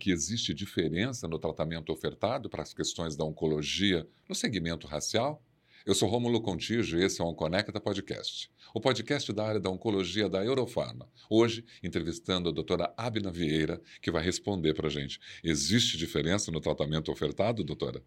que existe diferença no tratamento ofertado para as questões da oncologia no segmento racial? Eu sou Rômulo Contígio e esse é o Onconecta Podcast, o podcast da área da oncologia da Eurofarma. Hoje, entrevistando a doutora Abna Vieira, que vai responder para a gente. Existe diferença no tratamento ofertado, doutora?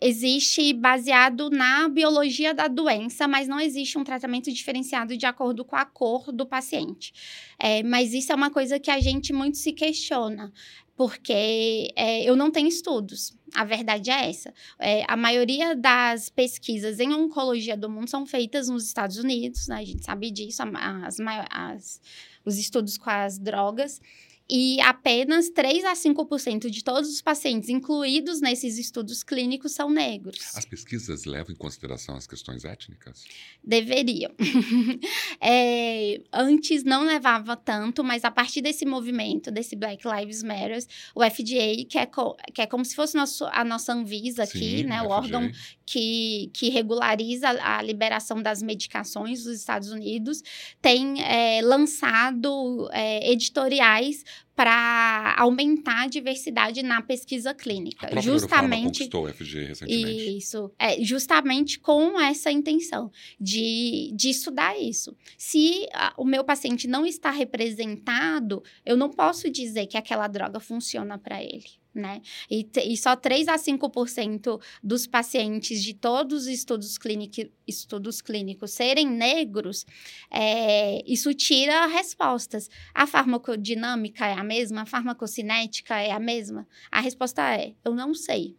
Existe baseado na biologia da doença, mas não existe um tratamento diferenciado de acordo com a cor do paciente. É, mas isso é uma coisa que a gente muito se questiona, porque é, eu não tenho estudos. A verdade é essa. É, a maioria das pesquisas em oncologia do mundo são feitas nos Estados Unidos, né? a gente sabe disso, as, as, os estudos com as drogas e apenas 3 a 5% de todos os pacientes incluídos nesses estudos clínicos são negros. As pesquisas levam em consideração as questões étnicas? Deveriam. é, antes não levava tanto, mas a partir desse movimento, desse Black Lives Matter, o FDA, que é, co que é como se fosse nosso, a nossa Anvisa aqui, Sim, né, o FDA. órgão que, que regulariza a liberação das medicações dos Estados Unidos, tem é, lançado é, editoriais para aumentar a diversidade na pesquisa clínica. A justamente conquistou o FG recentemente. Isso, é, justamente com essa intenção de, de estudar isso. Se a, o meu paciente não está representado, eu não posso dizer que aquela droga funciona para ele né? E, e só 3 a 5% dos pacientes de todos os estudos, clínico, estudos clínicos serem negros, é, isso tira respostas. A farmacodinâmica é a mesma? A farmacocinética é a mesma? A resposta é: eu não sei,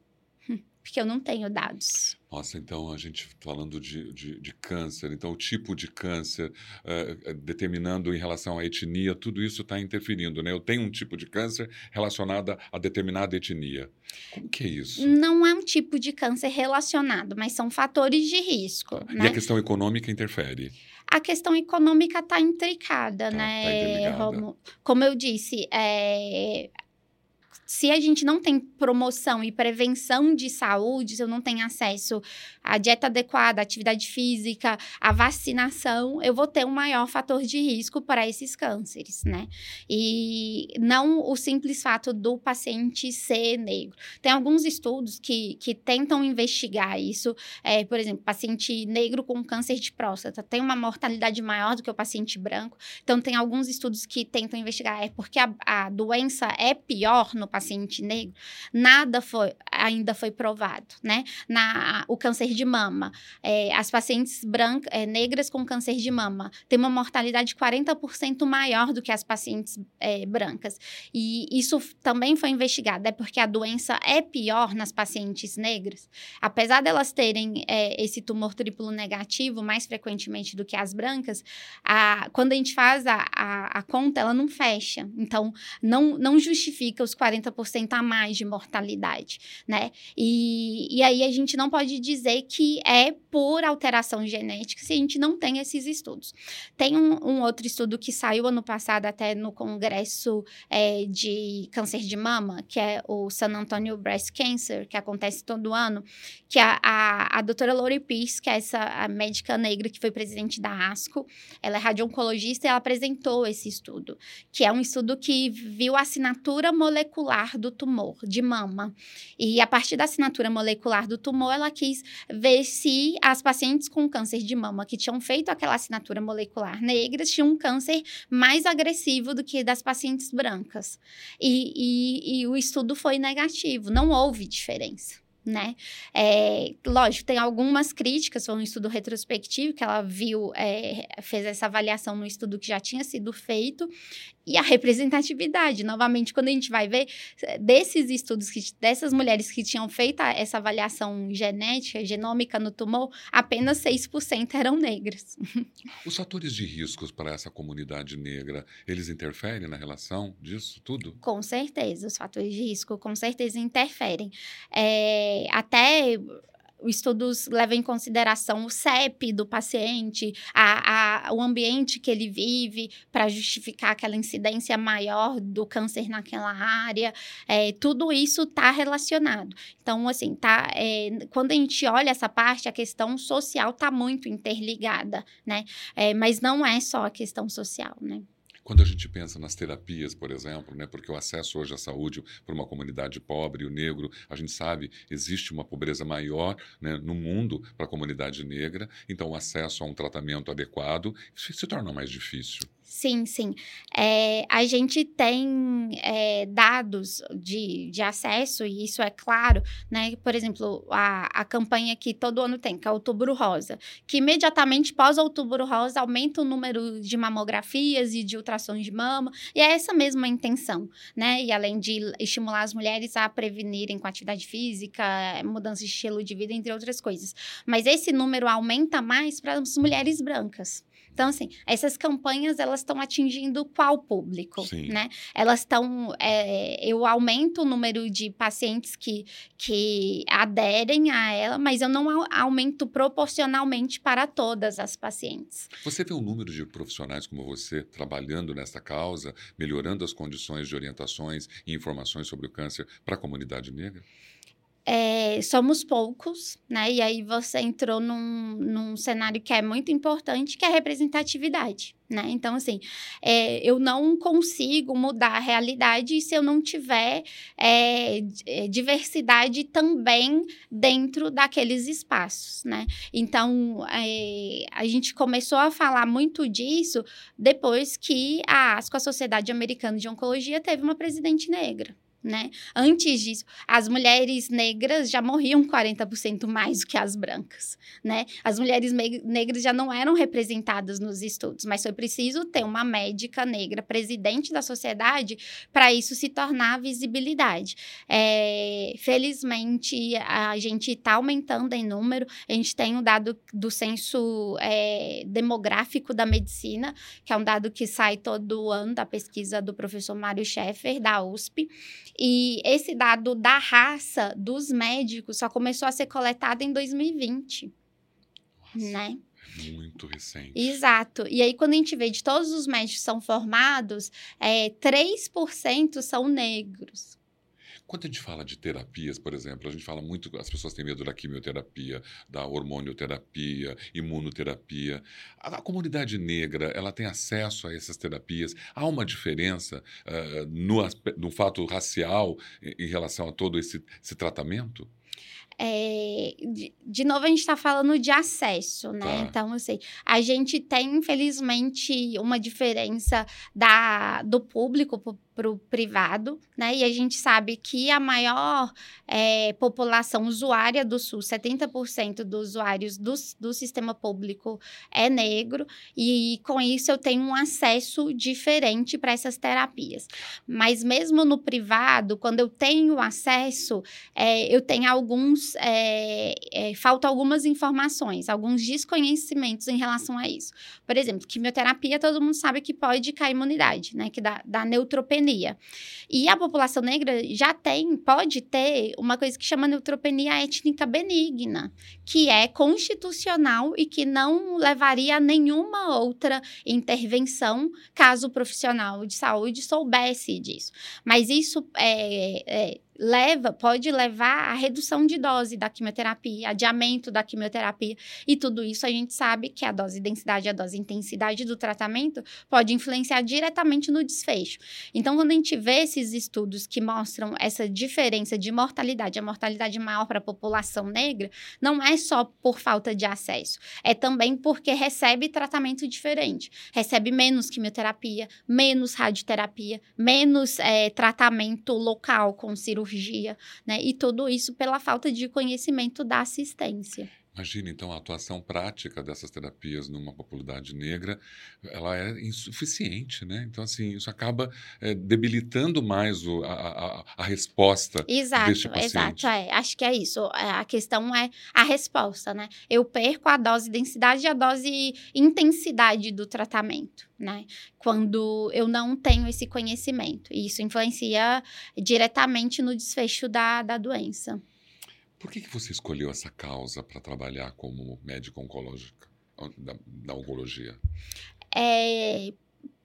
porque eu não tenho dados. Nossa, então a gente falando de, de, de câncer, então o tipo de câncer, uh, determinando em relação à etnia, tudo isso está interferindo, né? Eu tenho um tipo de câncer relacionado a determinada etnia. Como que é isso? Não é um tipo de câncer relacionado, mas são fatores de risco. E né? a questão econômica interfere? A questão econômica está intricada, tá, né? Tá Como eu disse, é, se a gente não tem promoção e prevenção de saúde, se eu não tenho acesso à dieta adequada, à atividade física, à vacinação, eu vou ter um maior fator de risco para esses cânceres, né? E não o simples fato do paciente ser negro. Tem alguns estudos que, que tentam investigar isso. É, por exemplo, paciente negro com câncer de próstata tem uma mortalidade maior do que o paciente branco. Então, tem alguns estudos que tentam investigar. É porque a, a doença é pior no paciente negro, nada foi, ainda foi provado, né? Na, o câncer de mama, é, as pacientes brancas, é, negras com câncer de mama têm uma mortalidade 40% maior do que as pacientes é, brancas. E isso também foi investigado, é porque a doença é pior nas pacientes negras. Apesar delas terem é, esse tumor triplo negativo mais frequentemente do que as brancas, a, quando a gente faz a, a, a conta, ela não fecha. Então, não, não justifica os 40 40% a mais de mortalidade, né? E, e aí a gente não pode dizer que é por alteração genética se a gente não tem esses estudos. Tem um, um outro estudo que saiu ano passado até no Congresso é, de Câncer de Mama, que é o San Antonio Breast Cancer, que acontece todo ano, que a, a, a doutora Lori Pierce, que é essa médica negra que foi presidente da ASCO, ela é radio-oncologista e ela apresentou esse estudo, que é um estudo que viu a assinatura molecular molecular do tumor de mama. E a partir da assinatura molecular do tumor, ela quis ver se as pacientes com câncer de mama que tinham feito aquela assinatura molecular negra tinham um câncer mais agressivo do que das pacientes brancas. E, e, e o estudo foi negativo, não houve diferença né? É, lógico, tem algumas críticas, foi um estudo retrospectivo que ela viu, é, fez essa avaliação no estudo que já tinha sido feito, e a representatividade, novamente, quando a gente vai ver desses estudos, que, dessas mulheres que tinham feito essa avaliação genética, genômica no tumor, apenas 6% eram negras. Os fatores de riscos para essa comunidade negra, eles interferem na relação disso tudo? Com certeza, os fatores de risco com certeza interferem. É, até estudos levam em consideração o CEP do paciente, a, a, o ambiente que ele vive, para justificar aquela incidência maior do câncer naquela área. É, tudo isso está relacionado. Então, assim, tá, é, quando a gente olha essa parte, a questão social está muito interligada, né? É, mas não é só a questão social, né? Quando a gente pensa nas terapias, por exemplo, né, porque o acesso hoje à saúde para uma comunidade pobre, o negro, a gente sabe, existe uma pobreza maior né, no mundo para a comunidade negra, então o acesso a um tratamento adequado se torna mais difícil. Sim, sim. É, a gente tem é, dados de, de acesso, e isso é claro, né? Por exemplo, a, a campanha que todo ano tem, que é Outubro Rosa, que imediatamente pós Outubro Rosa aumenta o número de mamografias e de ultrassons de mama, e é essa mesma intenção, né? E além de estimular as mulheres a prevenirem com atividade física, mudança de estilo de vida, entre outras coisas. Mas esse número aumenta mais para as mulheres brancas. Então, assim, essas campanhas, elas estão atingindo qual público, Sim. né? Elas estão... É, eu aumento o número de pacientes que, que aderem a ela, mas eu não aumento proporcionalmente para todas as pacientes. Você vê um número de profissionais como você trabalhando nessa causa, melhorando as condições de orientações e informações sobre o câncer para a comunidade negra? É, somos poucos, né? E aí você entrou num, num cenário que é muito importante, que é a representatividade, né? Então, assim, é, eu não consigo mudar a realidade se eu não tiver é, é diversidade também dentro daqueles espaços, né? Então, é, a gente começou a falar muito disso depois que a ASCO, a Sociedade Americana de Oncologia, teve uma presidente negra, né? Antes disso, as mulheres negras já morriam 40% mais do que as brancas, né? As mulheres negras já não eram representadas nos estudos, mas foi preciso ter uma médica negra presidente da sociedade para isso se tornar visibilidade. É, felizmente, a gente está aumentando em número, a gente tem um dado do censo é, demográfico da medicina, que é um dado que sai todo ano da pesquisa do professor Mário Schaeffer, da USP, e esse dado da raça dos médicos só começou a ser coletado em 2020. Nossa, né? Muito recente. Exato. E aí, quando a gente vê de todos os médicos que são formados, é, 3% são negros. Quando a gente fala de terapias, por exemplo, a gente fala muito, as pessoas têm medo da quimioterapia, da hormonioterapia, imunoterapia. A, a comunidade negra, ela tem acesso a essas terapias? Há uma diferença uh, no, no fato racial em, em relação a todo esse, esse tratamento? É, de, de, novo, a gente está falando de acesso, né? Tá. Então, assim, a gente tem, infelizmente, uma diferença da, do público para o privado, né? E a gente sabe que a maior é, população usuária do SUS, 70% dos usuários do, do sistema público é negro, e com isso eu tenho um acesso diferente para essas terapias. Mas mesmo no privado, quando eu tenho acesso, é, eu tenho alguns. É, é falta algumas informações, alguns desconhecimentos em relação a isso. Por exemplo, quimioterapia, todo mundo sabe que pode cair imunidade, né? Que dá, dá neutropenia neutropenia. E a população negra já tem, pode ter uma coisa que chama neutropenia étnica benigna, que é constitucional e que não levaria a nenhuma outra intervenção caso o profissional de saúde soubesse disso. Mas isso é, é leva, pode levar à redução de dose da quimioterapia, adiamento da quimioterapia. E tudo isso a gente sabe que a dose densidade, a dose intensidade do tratamento pode influenciar diretamente no desfecho. Então, quando a gente vê esses estudos que mostram essa diferença de mortalidade, a mortalidade maior para a população negra, não é só por falta de acesso, é também porque recebe tratamento diferente. Recebe menos quimioterapia, menos radioterapia, menos é, tratamento local com cirurgia cirurgia, né? E tudo isso pela falta de conhecimento da assistência. Imagina, então, a atuação prática dessas terapias numa popularidade negra, ela é insuficiente, né? Então, assim, isso acaba é, debilitando mais o, a, a, a, resposta exato, deste paciente. Exato, é. Acho que é isso. É, a questão é a resposta, né? Eu perco a dose densidade e a dose intensidade do tratamento, né? Quando eu não tenho esse conhecimento. E isso influencia diretamente no desfecho da, da doença. Por que, que você escolheu essa causa para trabalhar como médico oncológica, da, da oncologia? É,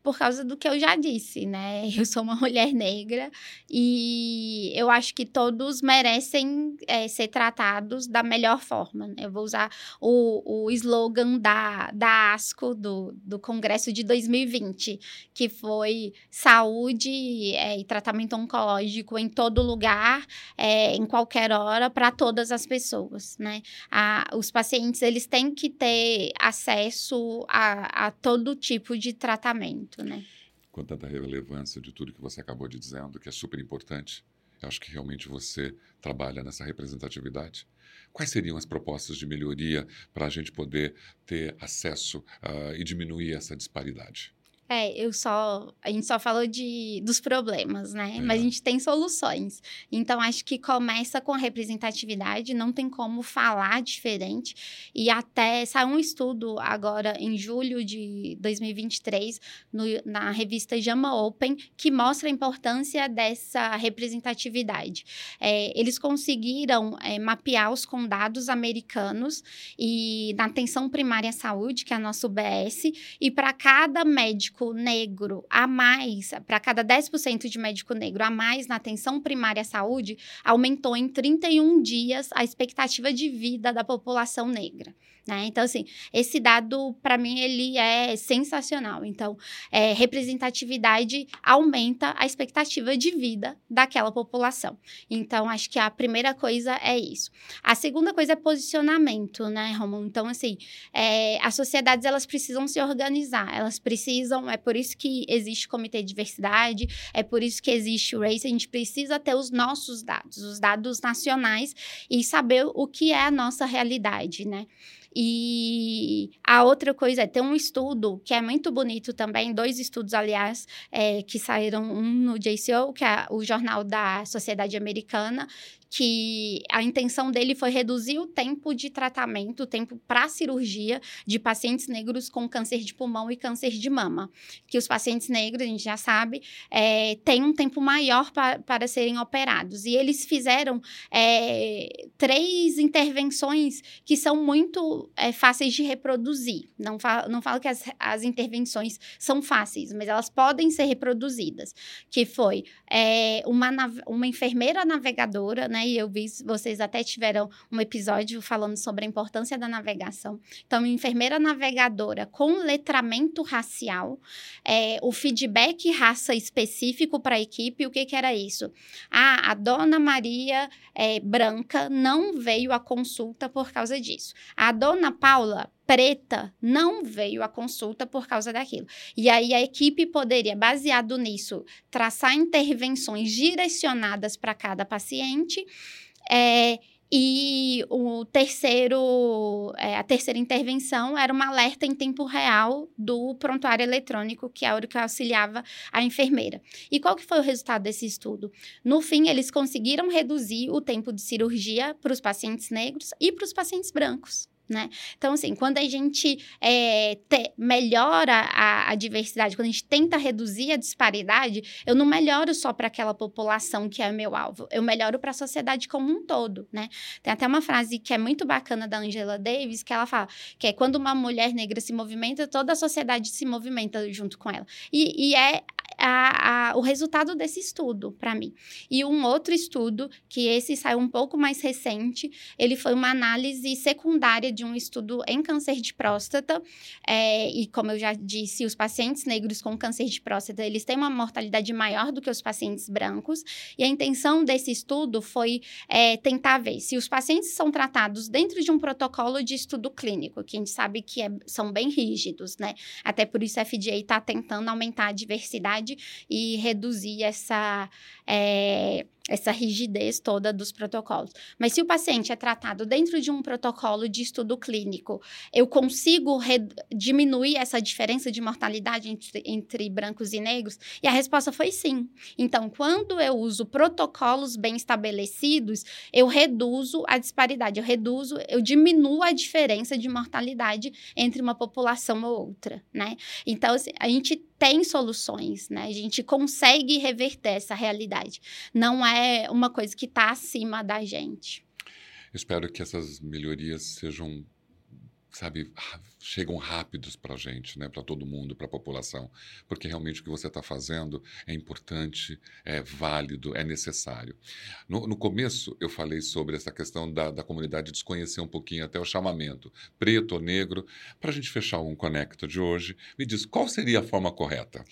por causa do que eu já disse, né? Eu sou uma mulher negra e eu acho que todos merecem é, ser tratados da melhor forma. Né? Eu vou usar o, o slogan da, da ASCO, do, do Congresso de 2020, que foi saúde é, e tratamento oncológico em todo lugar, é, em qualquer hora, para todas as pessoas, né? A, os pacientes, eles têm que ter acesso a, a todo tipo de tratamento, né? Com tanta relevância de tudo que você acabou de dizendo, que é super importante, eu acho que realmente você trabalha nessa representatividade. Quais seriam as propostas de melhoria para a gente poder ter acesso uh, e diminuir essa disparidade? É, eu só. A gente só falou de, dos problemas, né? É. Mas a gente tem soluções. Então, acho que começa com a representatividade, não tem como falar diferente. E até saiu um estudo agora em julho de 2023, no, na revista Jama Open, que mostra a importância dessa representatividade. É, eles conseguiram é, mapear os condados americanos e na atenção primária à saúde, que é a nossa UBS, e para cada médico médico negro a mais, para cada 10% de médico negro a mais na atenção primária à saúde, aumentou em 31 dias a expectativa de vida da população negra. Né? Então, assim, esse dado, para mim, ele é sensacional. Então, é, representatividade aumenta a expectativa de vida daquela população. Então, acho que a primeira coisa é isso. A segunda coisa é posicionamento, né, Romulo? Então, assim, é, as sociedades, elas precisam se organizar, elas precisam, é por isso que existe o Comitê de Diversidade, é por isso que existe o RACE, a gente precisa ter os nossos dados, os dados nacionais e saber o que é a nossa realidade, né? E a outra coisa é, ter um estudo que é muito bonito também, dois estudos, aliás, é, que saíram, um no JCO, que é o jornal da Sociedade Americana, que a intenção dele foi reduzir o tempo de tratamento, o tempo para cirurgia de pacientes negros com câncer de pulmão e câncer de mama. Que os pacientes negros, a gente já sabe, é, têm um tempo maior pa, para serem operados. E eles fizeram é, três intervenções que são muito é, fáceis de reproduzir. Não falo, não falo que as, as intervenções são fáceis, mas elas podem ser reproduzidas. Que foi é, uma, uma enfermeira navegadora, né? E eu vi, vocês até tiveram um episódio falando sobre a importância da navegação. Então, enfermeira navegadora com letramento racial, é, o feedback raça específico para a equipe, o que, que era isso? Ah, a dona Maria é, Branca não veio à consulta por causa disso. A dona Paula preta não veio à consulta por causa daquilo. E aí a equipe poderia, baseado nisso, traçar intervenções direcionadas para cada paciente. É, e o terceiro, é, a terceira intervenção era uma alerta em tempo real do prontuário eletrônico, que é o que auxiliava a enfermeira. E qual que foi o resultado desse estudo? No fim, eles conseguiram reduzir o tempo de cirurgia para os pacientes negros e para os pacientes brancos. Né? Então, assim, quando a gente é, te, melhora a, a, diversidade, quando a gente tenta reduzir a disparidade, eu não melhoro só para aquela população que é meu alvo, eu melhoro para a sociedade como um todo, né? Tem até uma frase que é muito bacana da Angela Davis, que ela fala que é quando uma mulher negra se movimenta, toda a sociedade se movimenta junto com ela. E, e é a, a, o resultado desse estudo para mim. E um outro estudo, que esse saiu um pouco mais recente, ele foi uma análise secundária de um estudo em câncer de próstata. É, e como eu já disse, os pacientes negros com câncer de próstata, eles têm uma mortalidade maior do que os pacientes brancos. E a intenção desse estudo foi é, tentar ver se os pacientes são tratados dentro de um protocolo de estudo clínico, que a gente sabe que é, são bem rígidos, né? Até por isso a FDA está tentando aumentar a diversidade e reduzir essa. É, essa rigidez toda dos protocolos. Mas se o paciente é tratado dentro de um protocolo de estudo clínico, eu consigo diminuir essa diferença de mortalidade entre, entre, brancos e negros? E a resposta foi sim. Então, quando eu uso protocolos bem estabelecidos, eu reduzo a disparidade, eu reduzo, eu diminuo a diferença de mortalidade entre uma população ou outra, né? Então, assim, a gente tem soluções, né? A gente consegue reverter essa realidade. Não é uma coisa que está acima da gente. Espero que essas melhorias sejam sabe, chegam rápidos para a gente, né, para todo mundo, para a população, porque realmente o que você está fazendo é importante, é válido, é necessário. No, no começo, eu falei sobre essa questão da, da comunidade desconhecer um pouquinho até o chamamento, preto ou negro. Para a gente fechar um Conecta de hoje, me diz qual seria a forma correta?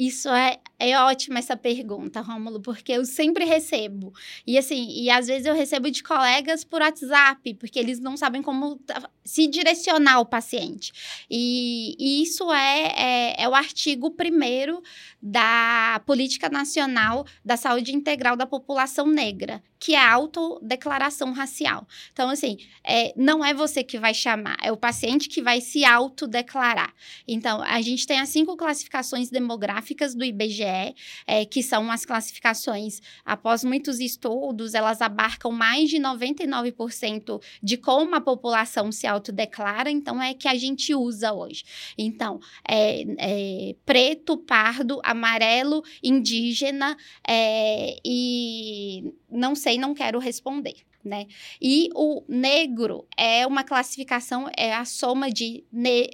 Isso é, é ótima essa pergunta, Rômulo, porque eu sempre recebo. E assim, e às vezes eu recebo de colegas por WhatsApp, porque eles não sabem como se direcionar ao paciente. E, e isso é, é, é, o artigo primeiro da Política Nacional da Saúde Integral da População Negra, que é a autodeclaração racial. Então, assim, é, não é você que vai chamar, é o paciente que vai se autodeclarar. Então, a gente tem as cinco classificações demográficas do IBGE, é, que são as classificações, após muitos estudos, elas abarcam mais de 99% de como a população se autodeclara, então é que a gente usa hoje. Então, é, é preto, pardo, amarelo, indígena é, e não sei, não quero responder. Né? E o negro é uma classificação, é a soma de,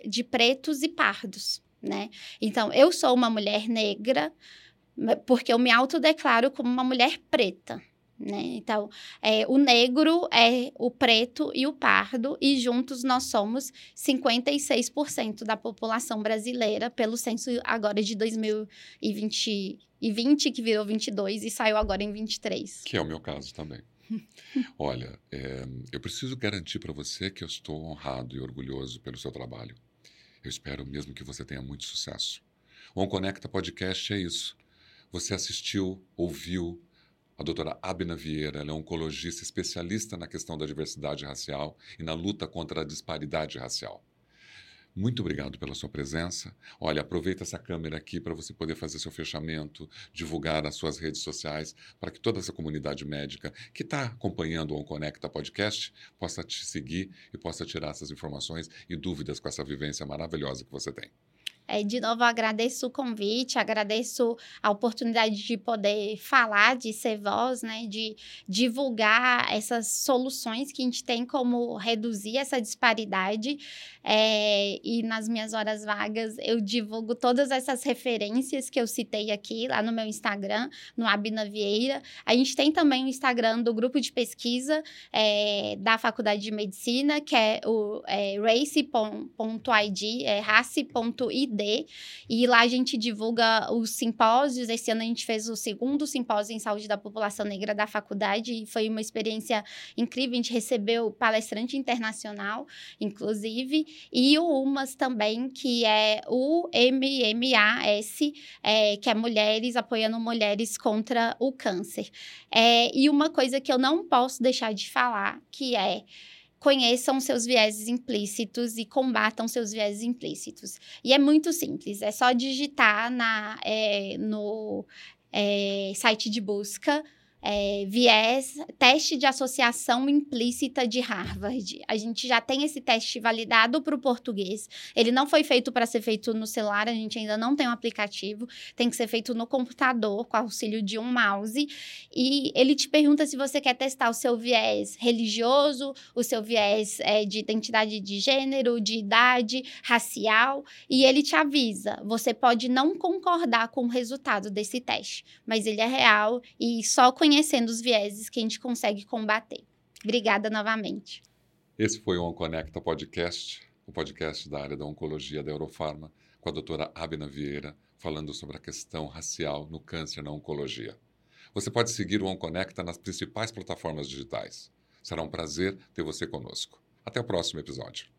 de pretos e pardos, né? Então, eu sou uma mulher negra porque eu me autodeclaro como uma mulher preta, né? Então, é, o negro é o preto e o pardo, e juntos nós somos 56% da população brasileira, pelo censo agora de 2020, e 20, que virou 22 e saiu agora em 23. Que é o meu caso também. Olha, é, eu preciso garantir para você que eu estou honrado e orgulhoso pelo seu trabalho. Eu espero mesmo que você tenha muito sucesso. O OnConecta Podcast é isso. Você assistiu, ouviu a doutora Abna Vieira, é oncologista especialista na questão da diversidade racial e na luta contra a disparidade racial. Muito obrigado pela sua presença. Olha, aproveita essa câmera aqui para você poder fazer seu fechamento, divulgar nas suas redes sociais, para que toda essa comunidade médica que está acompanhando o OnConecta Podcast possa te seguir e possa tirar essas informações e dúvidas com essa vivência maravilhosa que você tem. É, de novo, agradeço o convite, agradeço a oportunidade de poder falar, de ser voz, né, de divulgar essas soluções que a gente tem como reduzir essa disparidade. É, e nas minhas horas vagas eu divulgo todas essas referências que eu citei aqui lá no meu Instagram, no Abina Vieira. A gente tem também o Instagram do grupo de pesquisa é, da Faculdade de Medicina, que é o é, race.id, é race.id e lá a gente divulga os simpósios. Esse ano a gente fez o segundo simpósio em saúde da população negra da faculdade e foi uma experiência incrível. A gente recebeu palestrante internacional, inclusive, e o UMAS também, que é o MMAS, é, que é Mulheres Apoiando Mulheres contra o Câncer. É, e uma coisa que eu não posso deixar de falar, que é conheçam seus vieses implícitos e combatam seus vieses implícitos. E é muito simples, é só digitar na, é, no é, site de busca é, viés, teste de associação implícita de Harvard. A gente já tem esse teste validado para o português. Ele não foi feito para ser feito no celular, a gente ainda não tem um aplicativo. Tem que ser feito no computador, com auxílio de um mouse. E ele te pergunta se você quer testar o seu viés religioso, o seu viés é, de identidade de gênero, de idade, racial. E ele te avisa: você pode não concordar com o resultado desse teste, mas ele é real e só conhecer conhecendo os vieses que a gente consegue combater. Obrigada novamente. Esse foi o OnConecta Podcast, o podcast da área da oncologia da Eurofarma, com a doutora Abna Vieira, falando sobre a questão racial no câncer na oncologia. Você pode seguir o OnConecta nas principais plataformas digitais. Será um prazer ter você conosco. Até o próximo episódio.